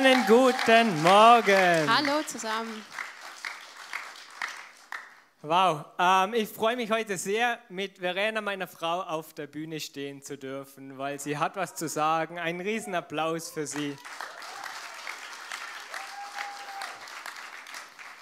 Schönen guten Morgen. Hallo zusammen. Wow, ähm, ich freue mich heute sehr, mit Verena, meiner Frau, auf der Bühne stehen zu dürfen, weil sie hat was zu sagen. Ein Riesenapplaus für sie.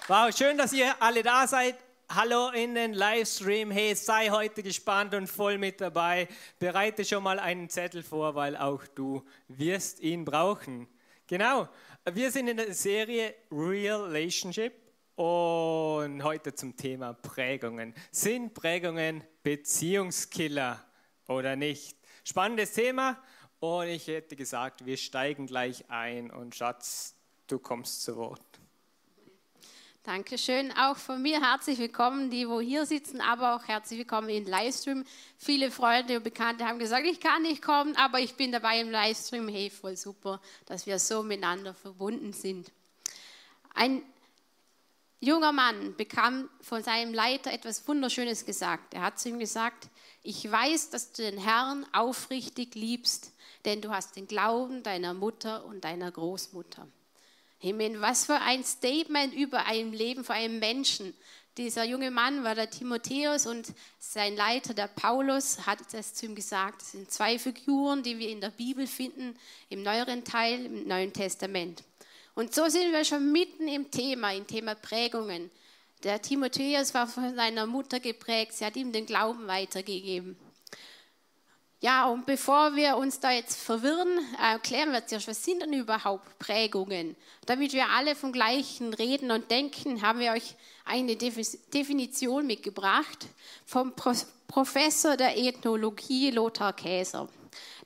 Wow, schön, dass ihr alle da seid. Hallo in den Livestream. Hey, sei heute gespannt und voll mit dabei. Bereite schon mal einen Zettel vor, weil auch du wirst ihn brauchen. Genau. Wir sind in der Serie Relationship und heute zum Thema Prägungen. Sind Prägungen Beziehungskiller oder nicht? Spannendes Thema und ich hätte gesagt, wir steigen gleich ein und Schatz, du kommst zu Wort. Dankeschön. Auch von mir herzlich willkommen, die wo hier sitzen, aber auch herzlich willkommen im Livestream. Viele Freunde und Bekannte haben gesagt, ich kann nicht kommen, aber ich bin dabei im Livestream. Hey, voll super, dass wir so miteinander verbunden sind. Ein junger Mann bekam von seinem Leiter etwas Wunderschönes gesagt. Er hat zu ihm gesagt, ich weiß, dass du den Herrn aufrichtig liebst, denn du hast den Glauben deiner Mutter und deiner Großmutter. Himmel, was für ein Statement über ein Leben von einem Menschen. Dieser junge Mann war der Timotheus und sein Leiter, der Paulus, hat es zu ihm gesagt. Das sind zwei Figuren, die wir in der Bibel finden, im neueren Teil, im Neuen Testament. Und so sind wir schon mitten im Thema, im Thema Prägungen. Der Timotheus war von seiner Mutter geprägt, sie hat ihm den Glauben weitergegeben. Ja, und bevor wir uns da jetzt verwirren, erklären wir zuerst, was sind denn überhaupt Prägungen? Damit wir alle vom Gleichen reden und denken, haben wir euch eine Definition mitgebracht vom Professor der Ethnologie Lothar Käser.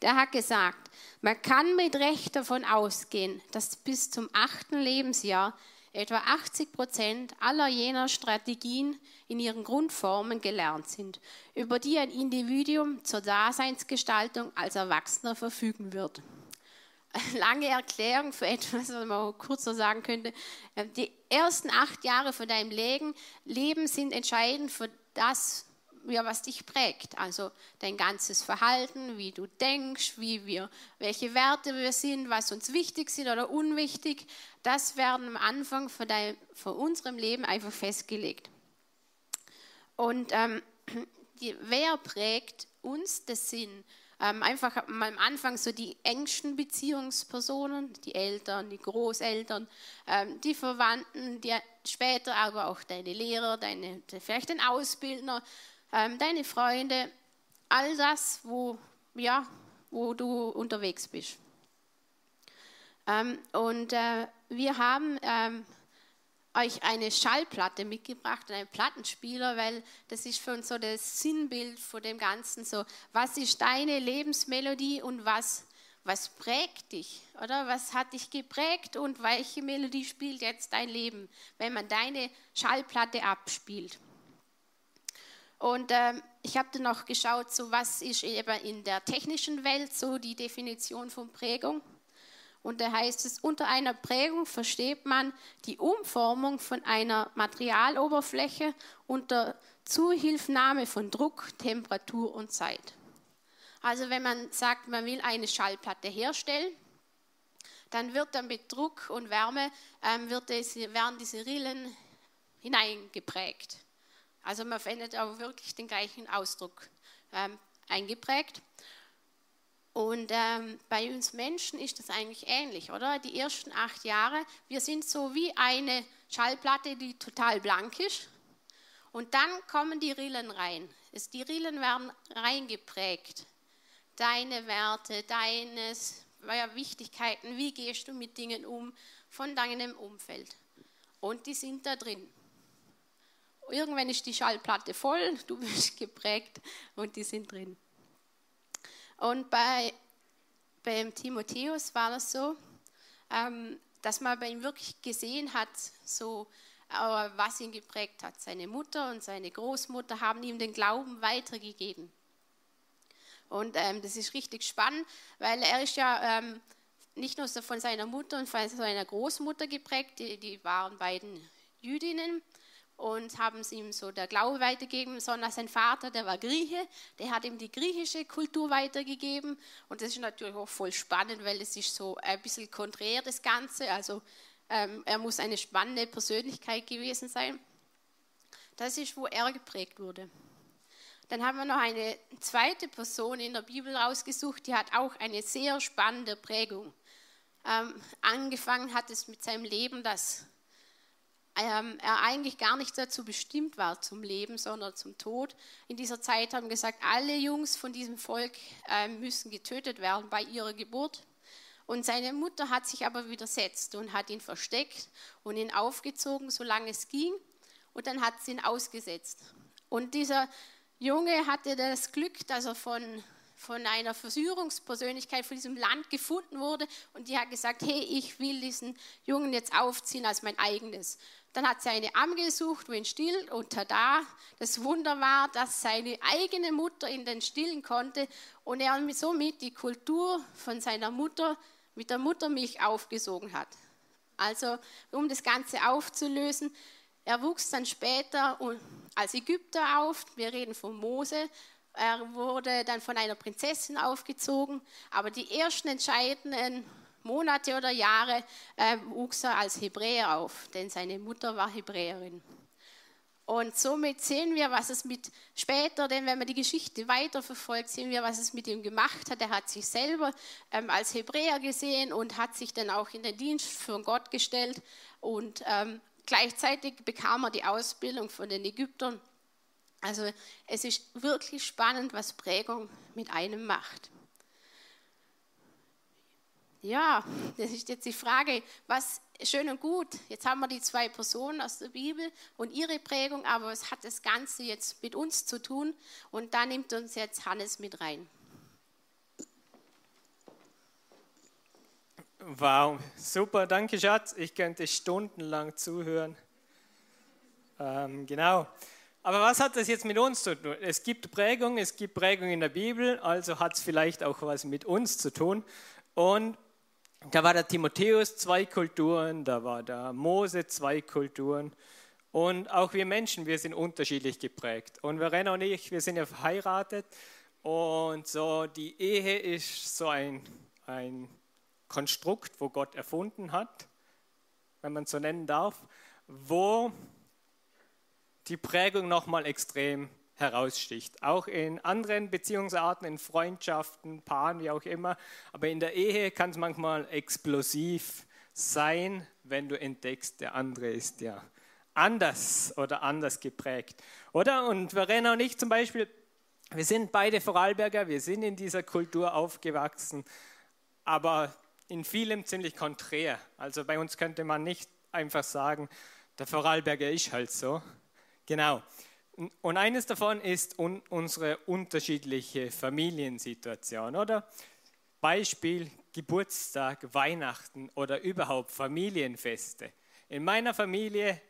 Der hat gesagt, man kann mit Recht davon ausgehen, dass bis zum achten Lebensjahr etwa 80 Prozent aller jener Strategien in ihren Grundformen gelernt sind, über die ein Individuum zur Daseinsgestaltung als Erwachsener verfügen wird. Lange Erklärung für etwas, was man kurz so sagen könnte. Die ersten acht Jahre von deinem Leben sind entscheidend für das, ja, was dich prägt. Also dein ganzes Verhalten, wie du denkst, wie wir, welche Werte wir sind, was uns wichtig sind oder unwichtig, das werden am Anfang von, dein, von unserem Leben einfach festgelegt. Und ähm, die, wer prägt uns? Das sind ähm, einfach am Anfang so die engsten Beziehungspersonen, die Eltern, die Großeltern, ähm, die Verwandten, die später aber auch deine Lehrer, deine, vielleicht den Ausbildner, ähm, deine Freunde, all das, wo, ja, wo du unterwegs bist. Ähm, und äh, wir haben ähm, euch eine Schallplatte mitgebracht, einen Plattenspieler, weil das ist für uns so das Sinnbild von dem Ganzen. So, was ist deine Lebensmelodie und was, was prägt dich? Oder was hat dich geprägt und welche Melodie spielt jetzt dein Leben, wenn man deine Schallplatte abspielt? Und ähm, ich habe dann noch geschaut, so was ist eben in der technischen Welt so die Definition von Prägung. Und da heißt es, unter einer Prägung versteht man die Umformung von einer Materialoberfläche unter Zuhilfnahme von Druck, Temperatur und Zeit. Also wenn man sagt, man will eine Schallplatte herstellen, dann wird dann mit Druck und Wärme ähm, wird es, werden diese Rillen hineingeprägt. Also man findet auch wirklich den gleichen Ausdruck ähm, eingeprägt. Und ähm, bei uns Menschen ist das eigentlich ähnlich, oder? Die ersten acht Jahre, wir sind so wie eine Schallplatte, die total blank ist. Und dann kommen die Rillen rein. Es, die Rillen werden reingeprägt. Deine Werte, deine ja, Wichtigkeiten, wie gehst du mit Dingen um von deinem Umfeld. Und die sind da drin. Irgendwann ist die Schallplatte voll, du bist geprägt und die sind drin. Und bei, beim Timotheus war das so, ähm, dass man bei ihm wirklich gesehen hat, so, äh, was ihn geprägt hat. Seine Mutter und seine Großmutter haben ihm den Glauben weitergegeben. Und ähm, das ist richtig spannend, weil er ist ja ähm, nicht nur von seiner Mutter und von seiner Großmutter geprägt, die, die waren beiden Jüdinnen, und haben es ihm so der Glaube weitergegeben, sondern sein Vater, der war Grieche, der hat ihm die griechische Kultur weitergegeben und das ist natürlich auch voll spannend, weil es ist so ein bisschen konträr das Ganze, also ähm, er muss eine spannende Persönlichkeit gewesen sein. Das ist, wo er geprägt wurde. Dann haben wir noch eine zweite Person in der Bibel rausgesucht, die hat auch eine sehr spannende Prägung. Ähm, angefangen hat es mit seinem Leben, dass ähm, er eigentlich gar nicht dazu bestimmt war zum Leben, sondern zum Tod. In dieser Zeit haben gesagt, alle Jungs von diesem Volk äh, müssen getötet werden bei ihrer Geburt. Und seine Mutter hat sich aber widersetzt und hat ihn versteckt und ihn aufgezogen, solange es ging. Und dann hat sie ihn ausgesetzt. Und dieser Junge hatte das Glück, dass er von, von einer Verführungspersönlichkeit von diesem Land gefunden wurde. Und die hat gesagt, hey, ich will diesen Jungen jetzt aufziehen als mein eigenes. Dann hat sie eine Amme gesucht, wo ihn stillt und tada, das Wunder war, dass seine eigene Mutter ihn dann stillen konnte und er somit die Kultur von seiner Mutter mit der Muttermilch aufgesogen hat. Also um das Ganze aufzulösen, er wuchs dann später als Ägypter auf, wir reden von Mose, er wurde dann von einer Prinzessin aufgezogen, aber die ersten entscheidenden Monate oder Jahre äh, wuchs er als Hebräer auf, denn seine Mutter war Hebräerin. Und somit sehen wir, was es mit später, denn wenn man die Geschichte weiterverfolgt, sehen wir, was es mit ihm gemacht hat. Er hat sich selber ähm, als Hebräer gesehen und hat sich dann auch in den Dienst für Gott gestellt. Und ähm, gleichzeitig bekam er die Ausbildung von den Ägyptern. Also es ist wirklich spannend, was Prägung mit einem macht. Ja, das ist jetzt die Frage, was schön und gut, jetzt haben wir die zwei Personen aus der Bibel und ihre Prägung, aber was hat das Ganze jetzt mit uns zu tun? Und da nimmt uns jetzt Hannes mit rein. Wow, super, danke Schatz. Ich könnte stundenlang zuhören. Ähm, genau. Aber was hat das jetzt mit uns zu tun? Es gibt Prägung, es gibt Prägung in der Bibel, also hat es vielleicht auch was mit uns zu tun. Und da war der Timotheus zwei Kulturen, da war der Mose zwei Kulturen. Und auch wir Menschen, wir sind unterschiedlich geprägt. Und Verena und ich, wir sind ja verheiratet. Und so die Ehe ist so ein, ein Konstrukt, wo Gott erfunden hat, wenn man so nennen darf, wo die Prägung nochmal extrem heraussticht. Auch in anderen Beziehungsarten, in Freundschaften, Paaren, wie auch immer. Aber in der Ehe kann es manchmal explosiv sein, wenn du entdeckst, der andere ist ja anders oder anders geprägt. Oder? Und Verena und ich zum Beispiel, wir sind beide Vorarlberger, wir sind in dieser Kultur aufgewachsen, aber in vielem ziemlich konträr. Also bei uns könnte man nicht einfach sagen, der Vorarlberger ist halt so. Genau. Und eines davon ist un unsere unterschiedliche Familiensituation, oder? Beispiel Geburtstag, Weihnachten oder überhaupt Familienfeste. In meiner Familie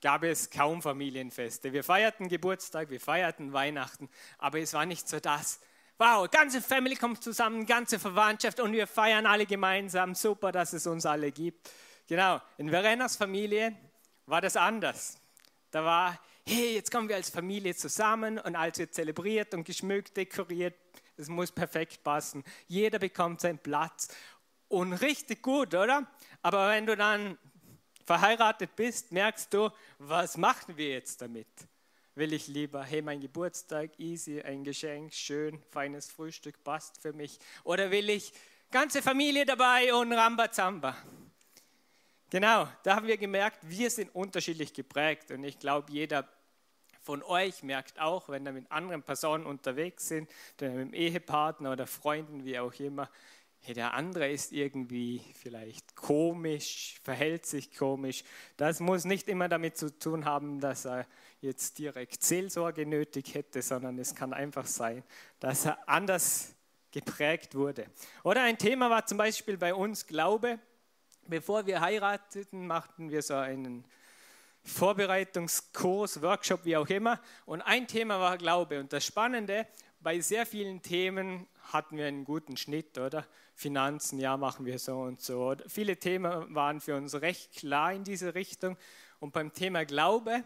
gab es kaum Familienfeste. Wir feierten Geburtstag, wir feierten Weihnachten, aber es war nicht so das. Wow, ganze Family kommt zusammen, ganze Verwandtschaft und wir feiern alle gemeinsam. Super, dass es uns alle gibt. Genau, in Verenas Familie war das anders. Da war hey, jetzt kommen wir als Familie zusammen und alles wird zelebriert und geschmückt, dekoriert. Es muss perfekt passen. Jeder bekommt seinen Platz. Und richtig gut, oder? Aber wenn du dann verheiratet bist, merkst du, was machen wir jetzt damit? Will ich lieber, hey, mein Geburtstag, easy, ein Geschenk, schön, feines Frühstück, passt für mich. Oder will ich ganze Familie dabei und Rambazamba? Genau, da haben wir gemerkt, wir sind unterschiedlich geprägt und ich glaube, jeder von euch merkt auch, wenn ihr mit anderen Personen unterwegs sind, mit dem Ehepartner oder Freunden, wie auch immer, hey, der andere ist irgendwie vielleicht komisch, verhält sich komisch. Das muss nicht immer damit zu tun haben, dass er jetzt direkt Seelsorge nötig hätte, sondern es kann einfach sein, dass er anders geprägt wurde. Oder ein Thema war zum Beispiel bei uns Glaube. Bevor wir heirateten, machten wir so einen Vorbereitungskurs, Workshop, wie auch immer. Und ein Thema war Glaube. Und das Spannende, bei sehr vielen Themen hatten wir einen guten Schnitt, oder? Finanzen, ja, machen wir so und so. Viele Themen waren für uns recht klar in diese Richtung. Und beim Thema Glaube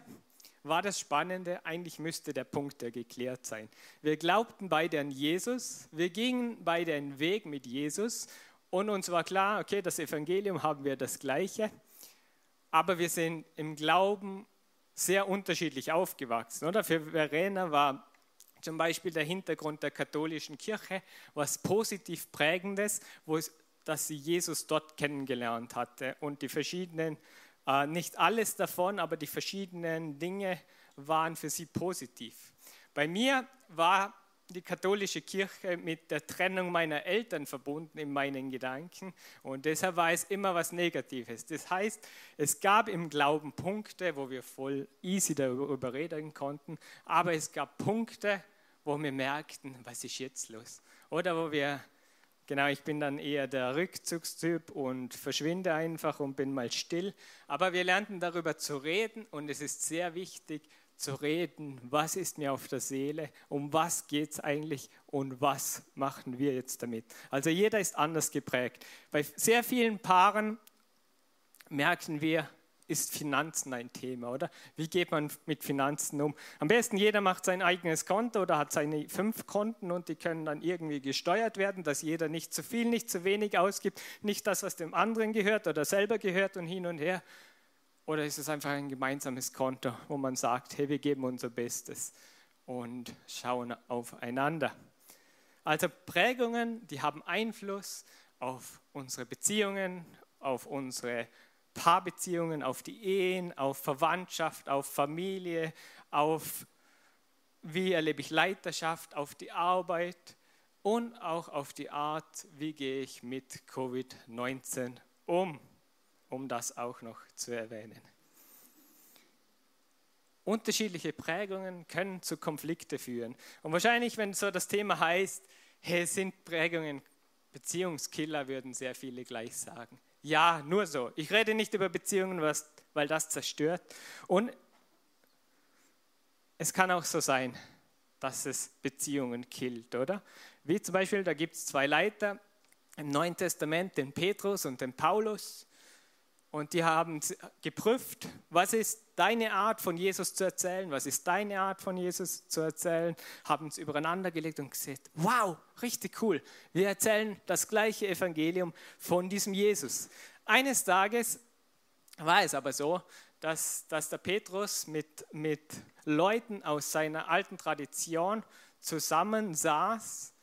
war das Spannende, eigentlich müsste der Punkt ja geklärt sein. Wir glaubten beide an Jesus, wir gingen beide einen Weg mit Jesus und uns war klar, okay, das Evangelium haben wir das gleiche, aber wir sind im Glauben sehr unterschiedlich aufgewachsen. Oder? Für Verena war zum Beispiel der Hintergrund der katholischen Kirche was positiv prägendes, wo es, dass sie Jesus dort kennengelernt hatte und die verschiedenen äh, nicht alles davon, aber die verschiedenen Dinge waren für sie positiv. Bei mir war die katholische Kirche mit der Trennung meiner Eltern verbunden in meinen Gedanken und deshalb war es immer was Negatives. Das heißt, es gab im Glauben Punkte, wo wir voll easy darüber reden konnten, aber es gab Punkte, wo wir merkten, was ist jetzt los? Oder wo wir Genau, ich bin dann eher der Rückzugstyp und verschwinde einfach und bin mal still. Aber wir lernten darüber zu reden und es ist sehr wichtig zu reden, was ist mir auf der Seele, um was geht es eigentlich und was machen wir jetzt damit. Also jeder ist anders geprägt. Bei sehr vielen Paaren merken wir, ist Finanzen ein Thema, oder? Wie geht man mit Finanzen um? Am besten jeder macht sein eigenes Konto oder hat seine fünf Konten und die können dann irgendwie gesteuert werden, dass jeder nicht zu viel, nicht zu wenig ausgibt, nicht das, was dem anderen gehört oder selber gehört und hin und her. Oder ist es einfach ein gemeinsames Konto, wo man sagt, hey, wir geben unser Bestes und schauen aufeinander. Also Prägungen, die haben Einfluss auf unsere Beziehungen, auf unsere Paarbeziehungen, auf die Ehen, auf Verwandtschaft, auf Familie, auf wie erlebe ich Leiterschaft, auf die Arbeit und auch auf die Art, wie gehe ich mit Covid-19 um, um das auch noch zu erwähnen. Unterschiedliche Prägungen können zu Konflikten führen. Und wahrscheinlich, wenn so das Thema heißt, hey, sind Prägungen Beziehungskiller, würden sehr viele gleich sagen. Ja, nur so. Ich rede nicht über Beziehungen, weil das zerstört. Und es kann auch so sein, dass es Beziehungen killt, oder? Wie zum Beispiel, da gibt es zwei Leiter im Neuen Testament, den Petrus und den Paulus. Und die haben geprüft, was ist deine Art von Jesus zu erzählen, was ist deine Art von Jesus zu erzählen, haben es übereinander gelegt und gesagt, wow, richtig cool, wir erzählen das gleiche Evangelium von diesem Jesus. Eines Tages war es aber so, dass, dass der Petrus mit, mit Leuten aus seiner alten Tradition zusammensaß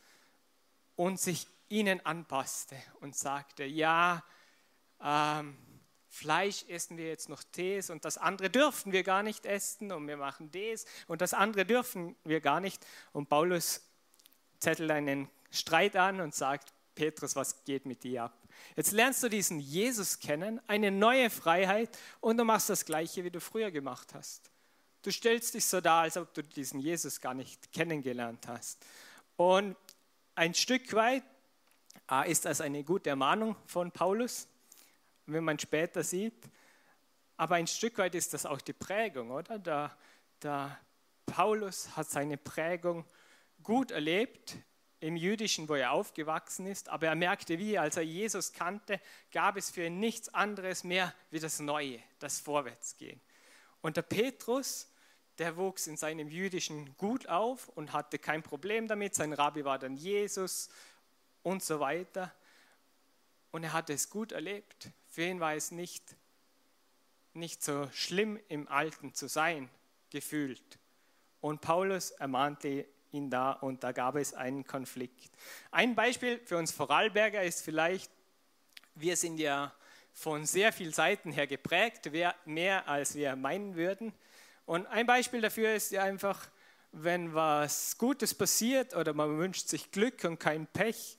und sich ihnen anpasste und sagte, ja, ähm, Fleisch essen wir jetzt noch Tees und das andere dürfen wir gar nicht essen und wir machen das und das andere dürfen wir gar nicht. Und Paulus zettelt einen Streit an und sagt, Petrus, was geht mit dir ab? Jetzt lernst du diesen Jesus kennen, eine neue Freiheit und du machst das Gleiche, wie du früher gemacht hast. Du stellst dich so dar, als ob du diesen Jesus gar nicht kennengelernt hast. Und ein Stück weit ist das eine gute Ermahnung von Paulus wenn man später sieht. Aber ein Stück weit ist das auch die Prägung, oder? Der, der Paulus hat seine Prägung gut erlebt im Jüdischen, wo er aufgewachsen ist, aber er merkte, wie, als er Jesus kannte, gab es für ihn nichts anderes mehr wie das Neue, das Vorwärtsgehen. Und der Petrus, der wuchs in seinem Jüdischen gut auf und hatte kein Problem damit. Sein Rabbi war dann Jesus und so weiter. Und er hatte es gut erlebt. Für ihn war es nicht, nicht so schlimm, im Alten zu sein, gefühlt. Und Paulus ermahnte ihn da und da gab es einen Konflikt. Ein Beispiel für uns Vorarlberger ist vielleicht, wir sind ja von sehr vielen Seiten her geprägt, mehr als wir meinen würden. Und ein Beispiel dafür ist ja einfach, wenn was Gutes passiert oder man wünscht sich Glück und kein Pech,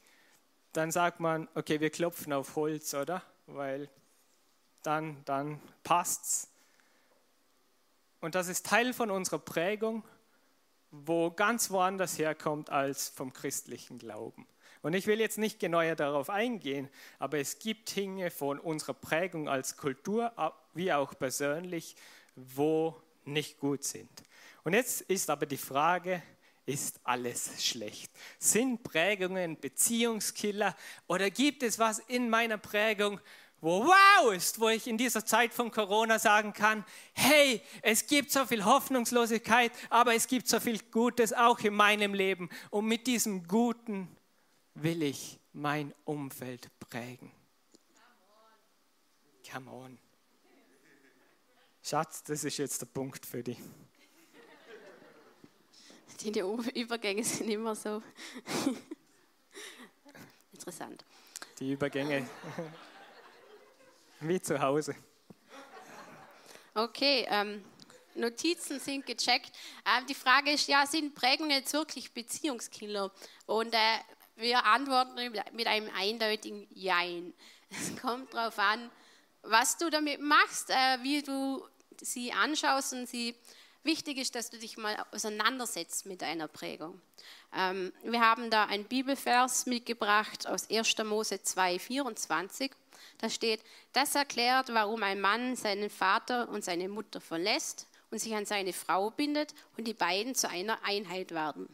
dann sagt man, okay, wir klopfen auf Holz, oder? Weil dann, dann passt's. Und das ist Teil von unserer Prägung, wo ganz woanders herkommt als vom christlichen Glauben. Und ich will jetzt nicht genauer darauf eingehen, aber es gibt Dinge von unserer Prägung als Kultur wie auch persönlich, wo nicht gut sind. Und jetzt ist aber die Frage, ist alles schlecht? Sind Prägungen Beziehungskiller oder gibt es was in meiner Prägung, wo wow ist, wo ich in dieser Zeit von Corona sagen kann, hey, es gibt so viel Hoffnungslosigkeit, aber es gibt so viel Gutes auch in meinem Leben. Und mit diesem Guten will ich mein Umfeld prägen. Come on. Schatz, das ist jetzt der Punkt für dich. Die Übergänge sind immer so interessant. Die Übergänge. Wie zu Hause. Okay, ähm, Notizen sind gecheckt. Ähm, die Frage ist, ja, sind Prägungen jetzt wirklich Beziehungskiller? Und äh, wir antworten mit einem eindeutigen Jein. Es kommt darauf an, was du damit machst, äh, wie du sie anschaust und sie wichtig ist, dass du dich mal auseinandersetzt mit deiner Prägung. Ähm, wir haben da einen Bibelvers mitgebracht aus 1. Mose 2, 24. Da steht, das erklärt, warum ein Mann seinen Vater und seine Mutter verlässt und sich an seine Frau bindet und die beiden zu einer Einheit werden.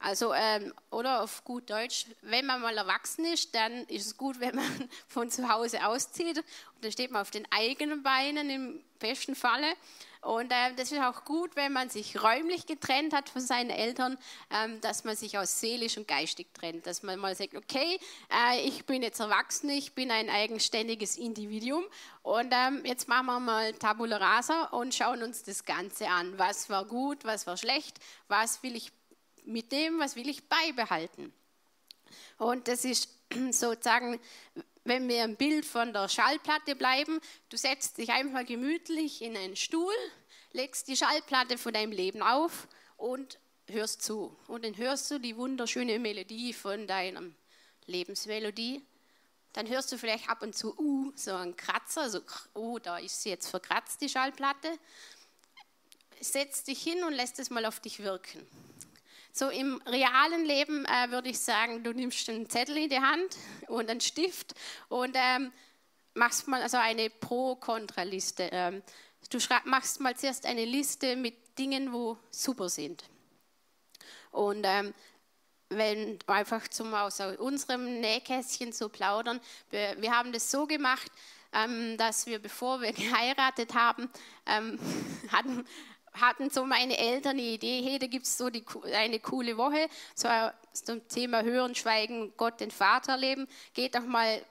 Also, ähm, oder auf gut Deutsch, wenn man mal erwachsen ist, dann ist es gut, wenn man von zu Hause auszieht. Und dann steht man auf den eigenen Beinen im besten Falle. Und äh, das ist auch gut, wenn man sich räumlich getrennt hat von seinen Eltern, ähm, dass man sich aus seelisch und geistig trennt. Dass man mal sagt, okay, äh, ich bin jetzt erwachsen, ich bin ein eigenständiges Individuum und ähm, jetzt machen wir mal Tabula Rasa und schauen uns das Ganze an. Was war gut, was war schlecht, was will ich mit dem, was will ich beibehalten. Und das ist sozusagen wenn wir im Bild von der Schallplatte bleiben, du setzt dich einfach gemütlich in einen Stuhl, legst die Schallplatte von deinem Leben auf und hörst zu. Und dann hörst du die wunderschöne Melodie von deiner Lebensmelodie. Dann hörst du vielleicht ab und zu uh, so einen Kratzer, so, oh, da ist sie jetzt verkratzt, die Schallplatte. Setz dich hin und lässt es mal auf dich wirken. So im realen Leben äh, würde ich sagen, du nimmst einen Zettel in die Hand und einen Stift und ähm, machst mal also eine Pro-Kontra-Liste. Ähm, du machst mal zuerst eine Liste mit Dingen, wo super sind. Und ähm, wenn einfach zum aus unserem Nähkästchen zu plaudern, wir, wir haben das so gemacht, ähm, dass wir, bevor wir geheiratet haben, ähm, hatten, hatten so meine Eltern die Idee, hey, da gibt es so die, eine coole Woche, so zum Thema Hören, Schweigen, Gott, den Vater leben. Geht doch mal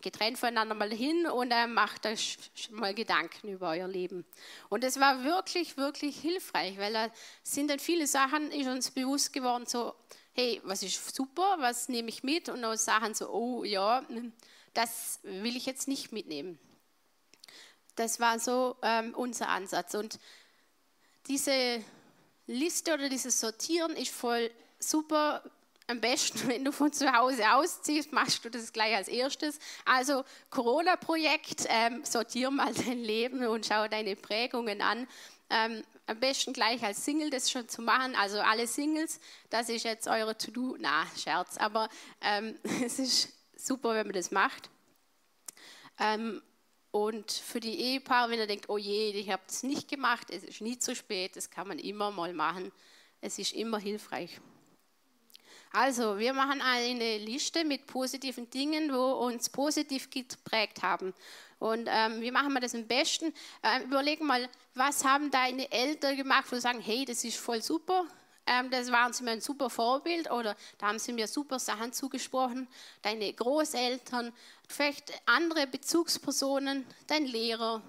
getrennt voneinander mal hin und äh, macht euch mal Gedanken über euer Leben. Und es war wirklich, wirklich hilfreich, weil da sind dann viele Sachen, ist uns bewusst geworden, so, hey, was ist super, was nehme ich mit? Und auch Sachen so, oh ja, das will ich jetzt nicht mitnehmen. Das war so ähm, unser Ansatz. Und diese Liste oder dieses Sortieren ist voll super. Am besten, wenn du von zu Hause ausziehst, machst du das gleich als erstes. Also Corona-Projekt, ähm, sortier mal dein Leben und schau deine Prägungen an. Ähm, am besten gleich als Single das schon zu machen. Also alle Singles, das ist jetzt eure To-Do. Na, Scherz, aber ähm, es ist super, wenn man das macht. Ähm, und für die Ehepaare, wenn er denkt, oh je, ich habe das nicht gemacht, es ist nie zu spät, das kann man immer mal machen. Es ist immer hilfreich. Also, wir machen eine Liste mit positiven Dingen, wo uns positiv geprägt haben. Und ähm, wie machen wir das am besten? Ähm, überlegen mal, was haben deine Eltern gemacht, wo sie sagen, hey, das ist voll super, ähm, das waren sie mir ein super Vorbild oder da haben sie mir super Sachen zugesprochen. Deine Großeltern, vielleicht andere Bezugspersonen, dein Lehrer,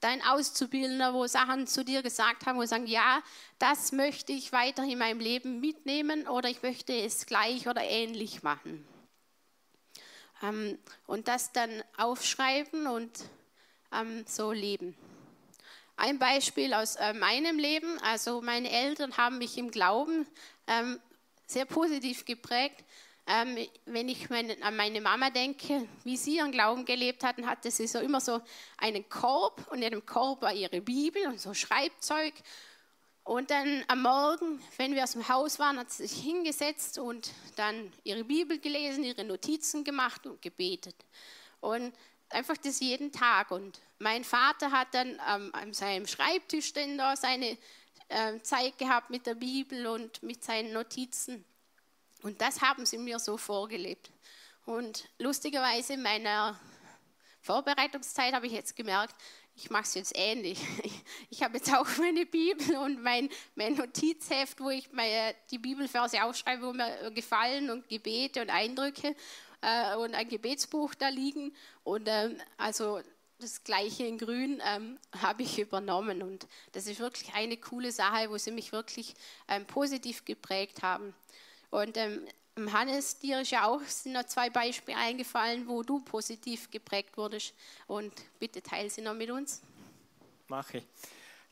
dein Auszubildender, wo Sachen zu dir gesagt haben, wo sagen, ja, das möchte ich weiter in meinem Leben mitnehmen oder ich möchte es gleich oder ähnlich machen. Ähm, und das dann aufschreiben und ähm, so leben. Ein Beispiel aus äh, meinem Leben. Also meine Eltern haben mich im Glauben ähm, sehr positiv geprägt. Ähm, wenn ich an meine Mama denke, wie sie ihren Glauben gelebt hatten, hatte sie so immer so einen Korb und in dem Korb war ihre Bibel und so Schreibzeug. Und dann am Morgen, wenn wir aus dem Haus waren, hat sie sich hingesetzt und dann ihre Bibel gelesen, ihre Notizen gemacht und gebetet. Und einfach das jeden Tag. Und mein Vater hat dann ähm, an seinem Schreibtisch denn da seine äh, Zeit gehabt mit der Bibel und mit seinen Notizen. Und das haben sie mir so vorgelebt. Und lustigerweise in meiner Vorbereitungszeit habe ich jetzt gemerkt, ich mache es jetzt ähnlich. Ich, ich habe jetzt auch meine Bibel und mein, mein Notizheft, wo ich meine, die Bibelverse aufschreibe, wo mir gefallen und Gebete und Eindrücke äh, und ein Gebetsbuch da liegen. Und ähm, also das gleiche in Grün ähm, habe ich übernommen. Und das ist wirklich eine coole Sache, wo sie mich wirklich ähm, positiv geprägt haben. Und ähm, Hannes, dir ist ja auch sind noch zwei Beispiele eingefallen, wo du positiv geprägt wurdest. Und bitte teile sie noch mit uns. Mache ich.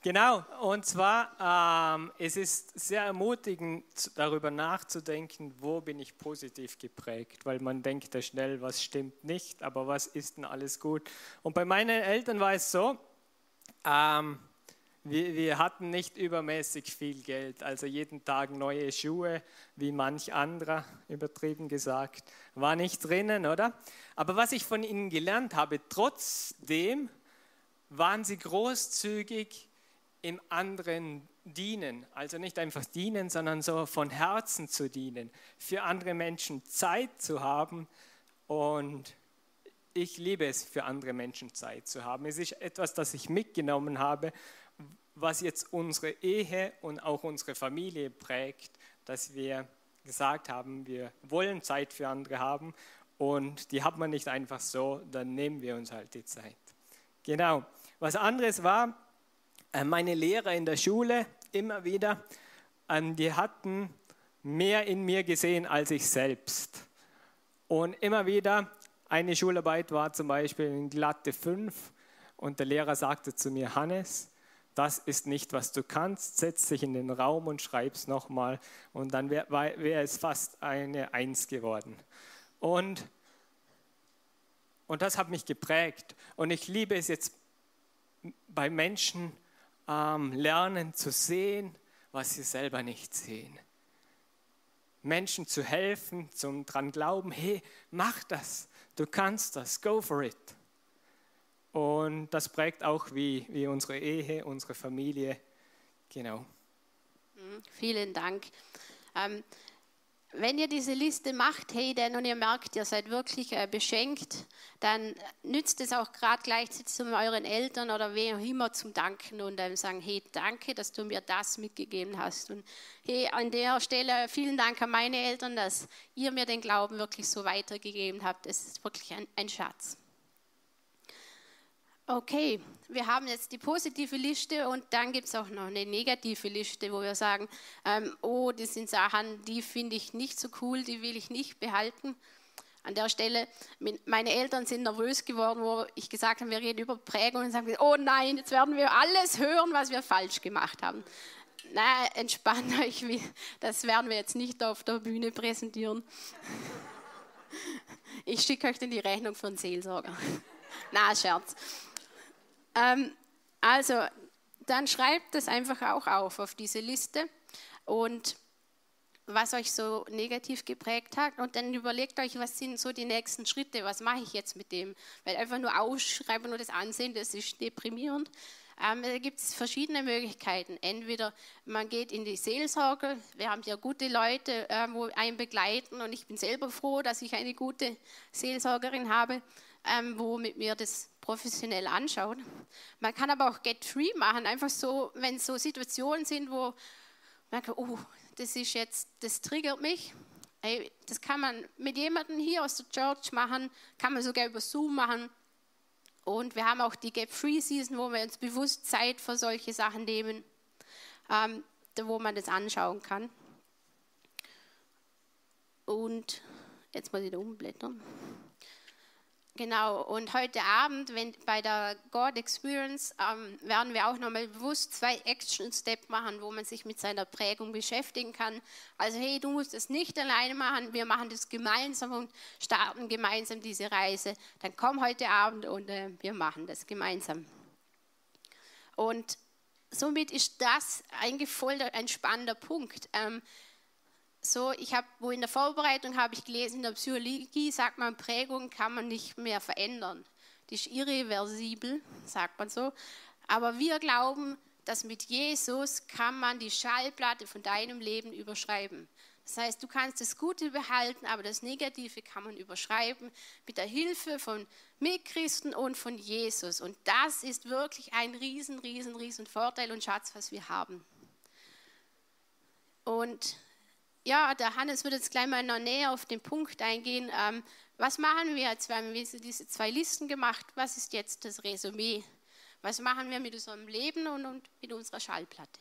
Genau, und zwar, ähm, es ist sehr ermutigend, darüber nachzudenken, wo bin ich positiv geprägt, weil man denkt ja schnell, was stimmt nicht, aber was ist denn alles gut. Und bei meinen Eltern war es so, ähm, wir, wir, hatten nicht übermäßig viel Geld, also jeden Tag neue Schuhe, wie manch anderer, übertrieben gesagt, war nicht drinnen, oder? Aber was ich von ihnen gelernt habe, trotzdem waren sie großzügig im anderen dienen. Also nicht einfach dienen, sondern so von Herzen zu dienen, für andere Menschen Zeit zu haben und ich liebe es, für andere Menschen Zeit zu haben. Es ist etwas, das ich mitgenommen habe was jetzt unsere Ehe und auch unsere Familie prägt, dass wir gesagt haben, wir wollen Zeit für andere haben und die hat man nicht einfach so, dann nehmen wir uns halt die Zeit. Genau. Was anderes war, meine Lehrer in der Schule immer wieder, ähm, die hatten mehr in mir gesehen als ich selbst. Und immer wieder, eine Schularbeit war zum Beispiel in glatte 5 und der Lehrer sagte zu mir, Hannes, das ist nicht, was du kannst, setz dich in den Raum und schreib es nochmal und dann wäre wär es fast eine Eins geworden. Und, und das hat mich geprägt und ich liebe es jetzt bei Menschen ähm, lernen zu sehen, was sie selber nicht sehen. Menschen zu helfen, zum dran glauben, hey, mach das, du kannst das, go for it. Und das prägt auch wie, wie unsere Ehe, unsere Familie. Genau. Mhm, vielen Dank. Ähm, wenn ihr diese Liste macht, hey, denn und ihr merkt, ihr seid wirklich äh, beschenkt, dann nützt es auch gerade gleich zu euren Eltern oder wem auch immer zum Danken und dann sagen, hey, danke, dass du mir das mitgegeben hast. Und hey, an der Stelle vielen Dank an meine Eltern, dass ihr mir den Glauben wirklich so weitergegeben habt. Es ist wirklich ein, ein Schatz. Okay, wir haben jetzt die positive Liste und dann gibt es auch noch eine negative Liste, wo wir sagen, ähm, oh, das sind Sachen, die finde ich nicht so cool, die will ich nicht behalten. An der Stelle, meine Eltern sind nervös geworden, wo ich gesagt habe, wir reden über Prägung und sagen, oh nein, jetzt werden wir alles hören, was wir falsch gemacht haben. Na, entspannt euch, das werden wir jetzt nicht auf der Bühne präsentieren. Ich schicke euch dann die Rechnung von Seelsorger. Na, Scherz. Ähm, also, dann schreibt es einfach auch auf auf diese Liste. Und was euch so negativ geprägt hat. Und dann überlegt euch, was sind so die nächsten Schritte, was mache ich jetzt mit dem, weil einfach nur ausschreiben und das ansehen, das ist deprimierend. Ähm, da gibt es verschiedene Möglichkeiten. Entweder man geht in die Seelsorge, wir haben ja gute Leute, äh, wo einen begleiten. Und ich bin selber froh, dass ich eine gute Seelsorgerin habe, ähm, wo mit mir das professionell anschaut. Man kann aber auch Get Free machen, einfach so, wenn so Situationen sind, wo man kann, oh, das ist jetzt, das triggert mich. Hey, das kann man mit jemandem hier aus der Church machen, kann man sogar über Zoom machen. Und wir haben auch die Get Free Season, wo wir uns bewusst Zeit für solche Sachen nehmen, ähm, wo man das anschauen kann. Und jetzt muss ich da umblättern. Genau, und heute Abend wenn, bei der God Experience ähm, werden wir auch nochmal bewusst zwei Action Steps machen, wo man sich mit seiner Prägung beschäftigen kann. Also hey, du musst es nicht alleine machen, wir machen das gemeinsam und starten gemeinsam diese Reise. Dann komm heute Abend und äh, wir machen das gemeinsam. Und somit ist das eigentlich voll ein spannender Punkt. Ähm, so, ich habe, wo in der Vorbereitung habe ich gelesen, in der Psychologie sagt man, Prägung kann man nicht mehr verändern. Die ist irreversibel, sagt man so. Aber wir glauben, dass mit Jesus kann man die Schallplatte von deinem Leben überschreiben. Das heißt, du kannst das Gute behalten, aber das Negative kann man überschreiben mit der Hilfe von Mitchristen und von Jesus. Und das ist wirklich ein riesen, riesen, riesen Vorteil und Schatz, was wir haben. Und ja, der Hannes wird jetzt gleich mal noch näher auf den Punkt eingehen. Ähm, was machen wir jetzt? Wir haben diese zwei Listen gemacht. Was ist jetzt das Resümee? Was machen wir mit unserem Leben und, und mit unserer Schallplatte?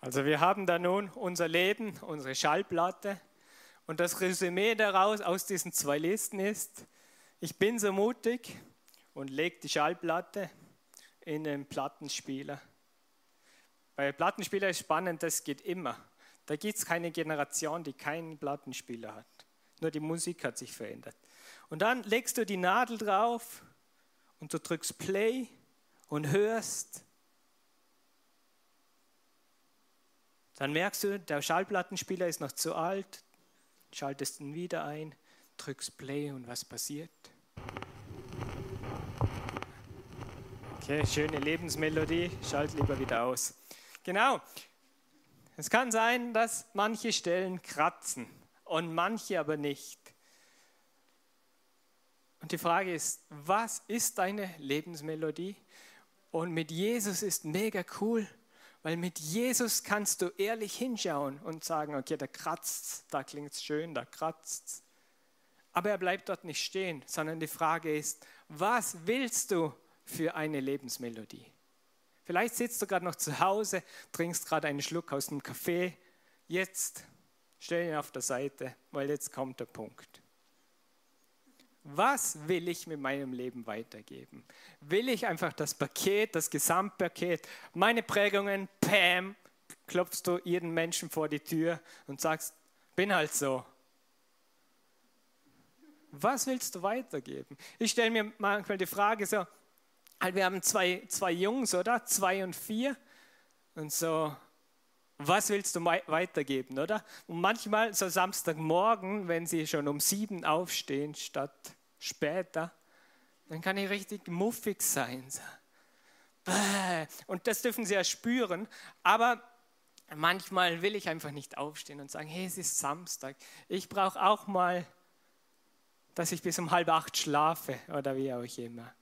Also wir haben da nun unser Leben, unsere Schallplatte und das Resümee daraus aus diesen zwei Listen ist, ich bin so mutig und lege die Schallplatte in den Plattenspieler. Bei Plattenspieler ist spannend, das geht immer. Da gibt es keine Generation, die keinen Plattenspieler hat. Nur die Musik hat sich verändert. Und dann legst du die Nadel drauf und du drückst Play und hörst Dann merkst du, der Schallplattenspieler ist noch zu alt, schaltest ihn wieder ein, drückst Play und was passiert? Okay, schöne Lebensmelodie, schalt lieber wieder aus. Genau. Es kann sein, dass manche Stellen kratzen und manche aber nicht. Und die Frage ist, was ist deine Lebensmelodie? Und mit Jesus ist mega cool, weil mit Jesus kannst du ehrlich hinschauen und sagen, okay, da kratzt da klingt es schön, da kratzt Aber er bleibt dort nicht stehen, sondern die Frage ist, was willst du für eine Lebensmelodie? Vielleicht sitzt du gerade noch zu Hause, trinkst gerade einen Schluck aus dem Kaffee. Jetzt stell ihn auf der Seite, weil jetzt kommt der Punkt. Was will ich mit meinem Leben weitergeben? Will ich einfach das Paket, das Gesamtpaket, meine Prägungen, Pam, klopfst du jeden Menschen vor die Tür und sagst, bin halt so. Was willst du weitergeben? Ich stelle mir manchmal die Frage so, halt wir haben zwei, zwei Jungs, oder? Zwei und vier. Und so, was willst du weitergeben, oder? Und manchmal so Samstagmorgen, wenn sie schon um sieben aufstehen statt später, dann kann ich richtig muffig sein. Und das dürfen sie ja spüren, aber manchmal will ich einfach nicht aufstehen und sagen, hey, es ist Samstag. Ich brauche auch mal, dass ich bis um halb acht schlafe oder wie auch immer.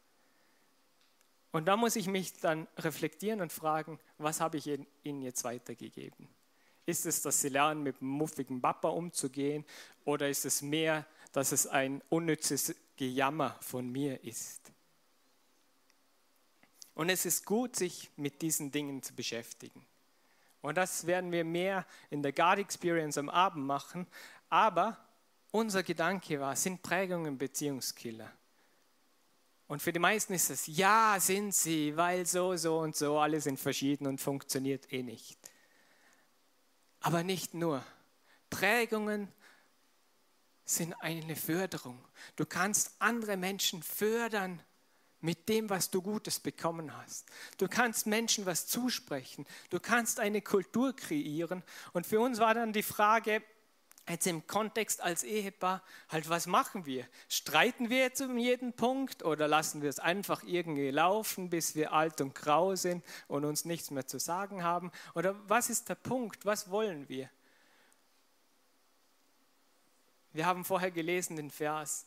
Und da muss ich mich dann reflektieren und fragen, was habe ich ihnen jetzt weitergegeben? Ist es, dass sie lernen, mit einem muffigen Papa umzugehen? Oder ist es mehr, dass es ein unnützes Gejammer von mir ist. Und es ist gut, sich mit diesen Dingen zu beschäftigen. Und das werden wir mehr in der God Experience am Abend machen. Aber unser Gedanke war, sind Prägungen Beziehungskiller? Und für die meisten ist es, ja, sind sie, weil so, so und so, alle sind verschieden und funktioniert eh nicht. Aber nicht nur. Prägungen sind eine Förderung. Du kannst andere Menschen fördern mit dem, was du Gutes bekommen hast. Du kannst Menschen was zusprechen. Du kannst eine Kultur kreieren. Und für uns war dann die Frage, jetzt im Kontext als Ehepaar, halt, was machen wir? Streiten wir jetzt um jeden Punkt oder lassen wir es einfach irgendwie laufen, bis wir alt und grau sind und uns nichts mehr zu sagen haben? Oder was ist der Punkt? Was wollen wir? Wir haben vorher gelesen den Vers,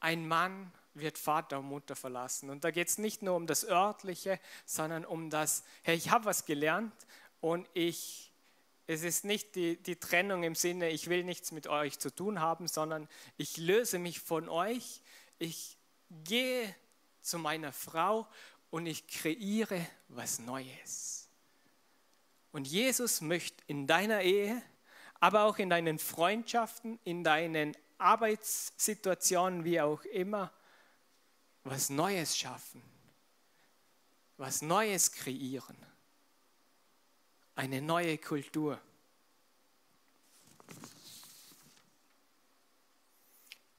ein Mann wird Vater und Mutter verlassen. Und da geht es nicht nur um das Örtliche, sondern um das, hey, ich habe was gelernt und ich, es ist nicht die, die Trennung im Sinne, ich will nichts mit euch zu tun haben, sondern ich löse mich von euch, ich gehe zu meiner Frau und ich kreiere was Neues. Und Jesus möchte in deiner Ehe aber auch in deinen Freundschaften, in deinen Arbeitssituationen, wie auch immer, was Neues schaffen, was Neues kreieren, eine neue Kultur.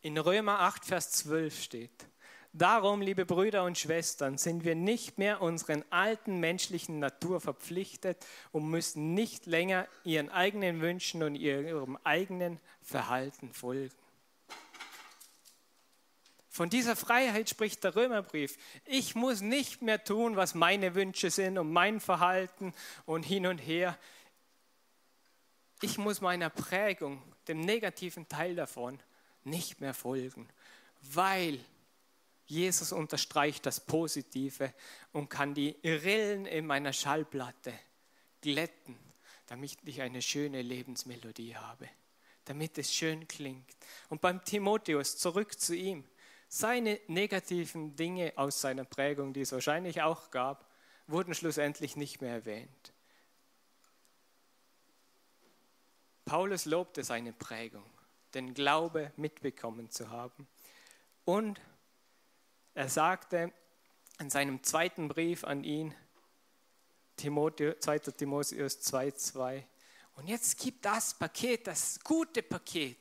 In Römer 8, Vers 12 steht, Darum, liebe Brüder und Schwestern, sind wir nicht mehr unseren alten menschlichen Natur verpflichtet und müssen nicht länger ihren eigenen Wünschen und ihrem eigenen Verhalten folgen. Von dieser Freiheit spricht der Römerbrief. Ich muss nicht mehr tun, was meine Wünsche sind und mein Verhalten und hin und her. Ich muss meiner Prägung, dem negativen Teil davon, nicht mehr folgen, weil Jesus unterstreicht das Positive und kann die Rillen in meiner Schallplatte glätten, damit ich eine schöne Lebensmelodie habe, damit es schön klingt. Und beim Timotheus zurück zu ihm. Seine negativen Dinge aus seiner Prägung, die es wahrscheinlich auch gab, wurden schlussendlich nicht mehr erwähnt. Paulus lobte seine Prägung, den Glaube mitbekommen zu haben und er sagte in seinem zweiten Brief an ihn, 2. Timotheus 2,2, und jetzt gibt das Paket, das gute Paket.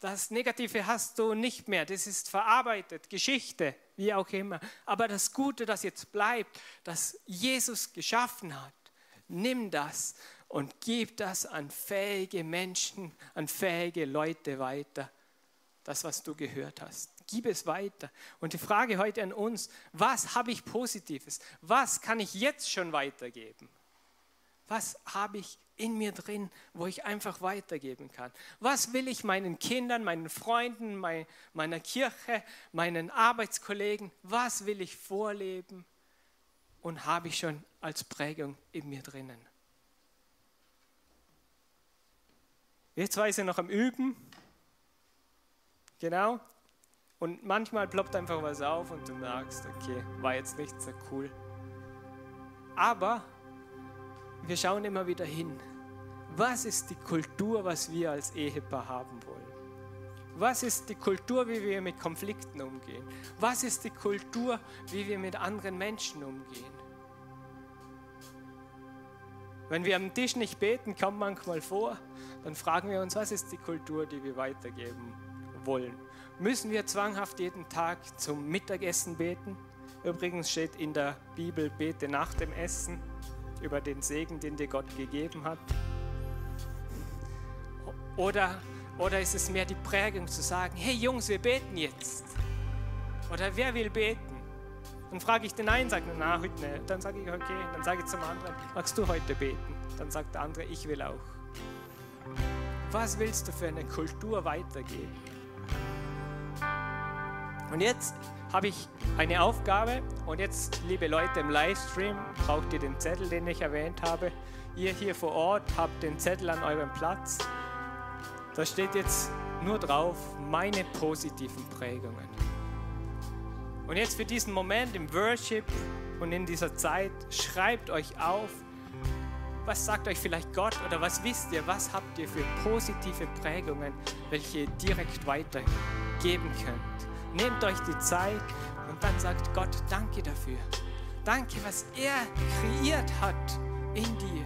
Das Negative hast du nicht mehr, das ist verarbeitet, Geschichte, wie auch immer. Aber das Gute, das jetzt bleibt, das Jesus geschaffen hat, nimm das und gib das an fähige Menschen, an fähige Leute weiter. Das, was du gehört hast gib es weiter. Und die Frage heute an uns, was habe ich Positives? Was kann ich jetzt schon weitergeben? Was habe ich in mir drin, wo ich einfach weitergeben kann? Was will ich meinen Kindern, meinen Freunden, meiner Kirche, meinen Arbeitskollegen, was will ich vorleben und habe ich schon als Prägung in mir drinnen? Jetzt war ich noch am Üben. Genau. Und manchmal ploppt einfach was auf und du merkst, okay, war jetzt nicht so cool. Aber wir schauen immer wieder hin. Was ist die Kultur, was wir als Ehepaar haben wollen? Was ist die Kultur, wie wir mit Konflikten umgehen? Was ist die Kultur, wie wir mit anderen Menschen umgehen? Wenn wir am Tisch nicht beten, kommt manchmal vor, dann fragen wir uns, was ist die Kultur, die wir weitergeben wollen? Müssen wir zwanghaft jeden Tag zum Mittagessen beten? Übrigens steht in der Bibel, bete nach dem Essen über den Segen, den dir Gott gegeben hat. Oder, oder ist es mehr die Prägung zu sagen, hey Jungs, wir beten jetzt? Oder wer will beten? Dann frage ich den einen, sagt na, heute nicht. Dann sage ich, okay. Dann sage ich zum anderen, magst du heute beten? Dann sagt der andere, ich will auch. Was willst du für eine Kultur weitergeben? Und jetzt habe ich eine Aufgabe und jetzt, liebe Leute im Livestream, braucht ihr den Zettel, den ich erwähnt habe. Ihr hier vor Ort habt den Zettel an eurem Platz. Da steht jetzt nur drauf, meine positiven Prägungen. Und jetzt für diesen Moment im Worship und in dieser Zeit, schreibt euch auf, was sagt euch vielleicht Gott oder was wisst ihr, was habt ihr für positive Prägungen, welche ihr direkt weitergeben könnt. Nehmt euch die Zeit und dann sagt Gott, danke dafür. Danke, was er kreiert hat in dir,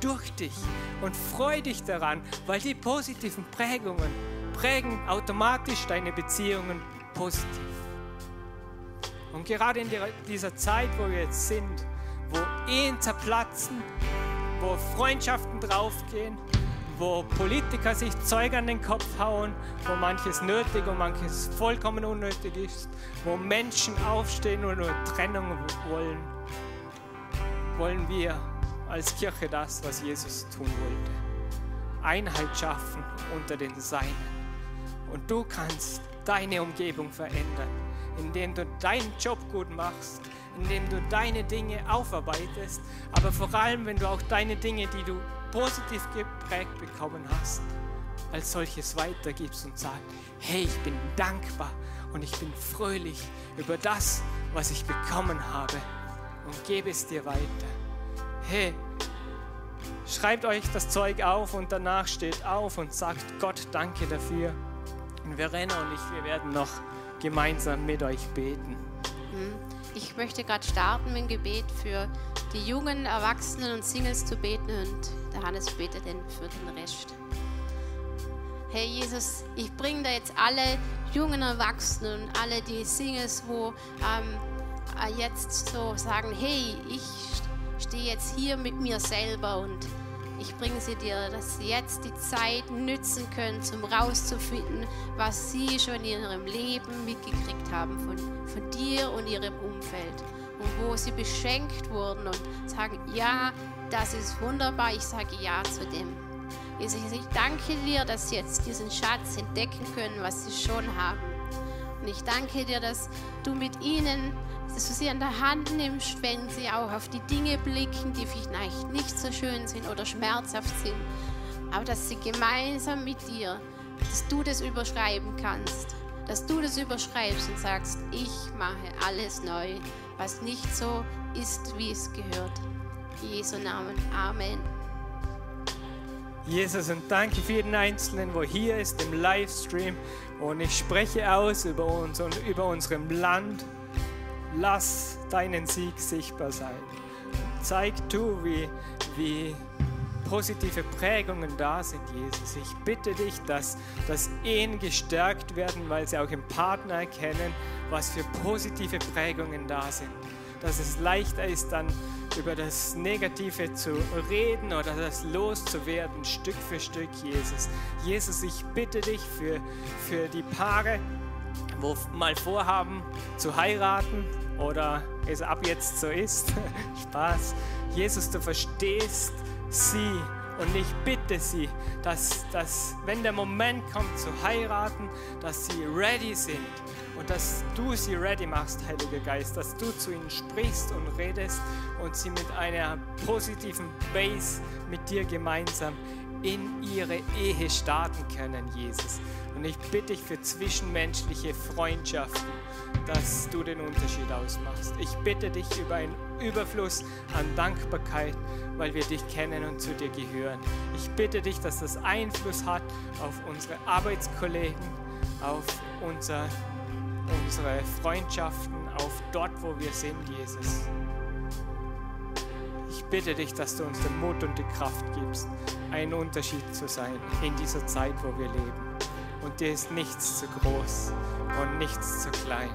durch dich. Und freu dich daran, weil die positiven Prägungen prägen automatisch deine Beziehungen positiv. Und gerade in dieser Zeit, wo wir jetzt sind, wo Ehen zerplatzen, wo Freundschaften draufgehen, wo Politiker sich Zeug an den Kopf hauen, wo manches nötig und manches vollkommen unnötig ist, wo Menschen aufstehen und nur Trennung wollen, wollen wir als Kirche das, was Jesus tun wollte. Einheit schaffen unter den Seinen. Und du kannst deine Umgebung verändern, indem du deinen Job gut machst, indem du deine Dinge aufarbeitest, aber vor allem, wenn du auch deine Dinge, die du positiv geprägt bekommen hast, als solches weitergibst und sagst, hey, ich bin dankbar und ich bin fröhlich über das, was ich bekommen habe und gebe es dir weiter. Hey, schreibt euch das Zeug auf und danach steht auf und sagt Gott danke dafür. Und Verena und ich, wir werden noch gemeinsam mit euch beten. Hm. Ich möchte gerade starten mit dem Gebet für die jungen Erwachsenen und Singles zu beten und der Hannes betet dann für den Rest. Hey Jesus, ich bringe da jetzt alle jungen Erwachsenen und alle die Singers, wo ähm, äh, jetzt so sagen, hey, ich stehe jetzt hier mit mir selber und ich bringe sie dir, dass sie jetzt die Zeit nützen können, um rauszufinden, was sie schon in ihrem Leben mitgekriegt haben von, von dir und ihrem Umfeld. Und wo sie beschenkt wurden und sagen, ja, das ist wunderbar, ich sage ja zu dem. Jesus, ich danke dir, dass sie jetzt diesen Schatz entdecken können, was sie schon haben. Und ich danke dir, dass du mit ihnen, dass du sie an der Hand nimmst, wenn sie auch auf die Dinge blicken, die vielleicht nicht so schön sind oder schmerzhaft sind. Aber dass sie gemeinsam mit dir, dass du das überschreiben kannst. Dass du das überschreibst und sagst, ich mache alles neu, was nicht so ist, wie es gehört. In Jesu Namen. Amen. Jesus, und danke für jeden Einzelnen, wo hier ist im Livestream. Und ich spreche aus über uns und über unserem Land. Lass deinen Sieg sichtbar sein. Zeig du, wie, wie positive Prägungen da sind, Jesus. Ich bitte dich, dass, dass Ehen gestärkt werden, weil sie auch im Partner erkennen, was für positive Prägungen da sind. Dass es leichter ist, dann über das Negative zu reden oder das loszuwerden, Stück für Stück, Jesus. Jesus, ich bitte dich für, für die Paare, wo mal vorhaben zu heiraten oder es ab jetzt so ist. Spaß. Jesus, du verstehst sie und ich bitte sie, dass, dass wenn der Moment kommt zu heiraten, dass sie ready sind und dass du sie ready machst, Heiliger Geist, dass du zu ihnen sprichst und redest und sie mit einer positiven Base mit dir gemeinsam in ihre Ehe starten können, Jesus. Und ich bitte dich für zwischenmenschliche Freundschaften, dass du den Unterschied ausmachst. Ich bitte dich über einen Überfluss an Dankbarkeit, weil wir dich kennen und zu dir gehören. Ich bitte dich, dass das Einfluss hat auf unsere Arbeitskollegen, auf unser, unsere Freundschaften, auf dort, wo wir sind, Jesus. Ich bitte dich, dass du uns den Mut und die Kraft gibst, ein Unterschied zu sein in dieser Zeit, wo wir leben. Und dir ist nichts zu groß und nichts zu klein.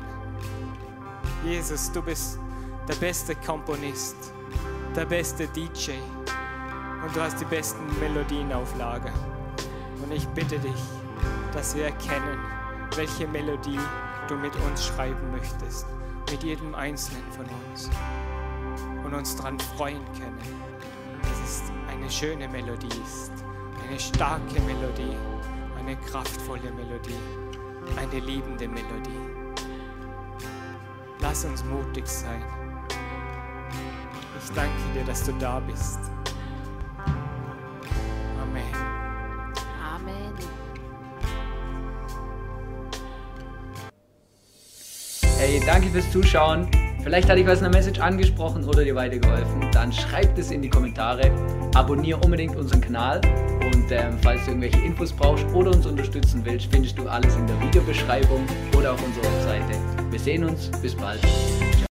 Jesus, du bist der beste Komponist, der beste DJ und du hast die besten Melodien auf Lager. Und ich bitte dich, dass wir erkennen, welche Melodie du mit uns schreiben möchtest, mit jedem Einzelnen von uns und uns daran freuen können, dass es eine schöne Melodie ist, eine starke Melodie, eine kraftvolle Melodie, eine liebende Melodie. Lass uns mutig sein. Ich danke dir, dass du da bist. Hey, danke fürs Zuschauen. Vielleicht hat dich was in der Message angesprochen oder dir weitergeholfen. Dann schreib es in die Kommentare. Abonniere unbedingt unseren Kanal. Und ähm, falls du irgendwelche Infos brauchst oder uns unterstützen willst, findest du alles in der Videobeschreibung oder auf unserer Webseite. Wir sehen uns. Bis bald.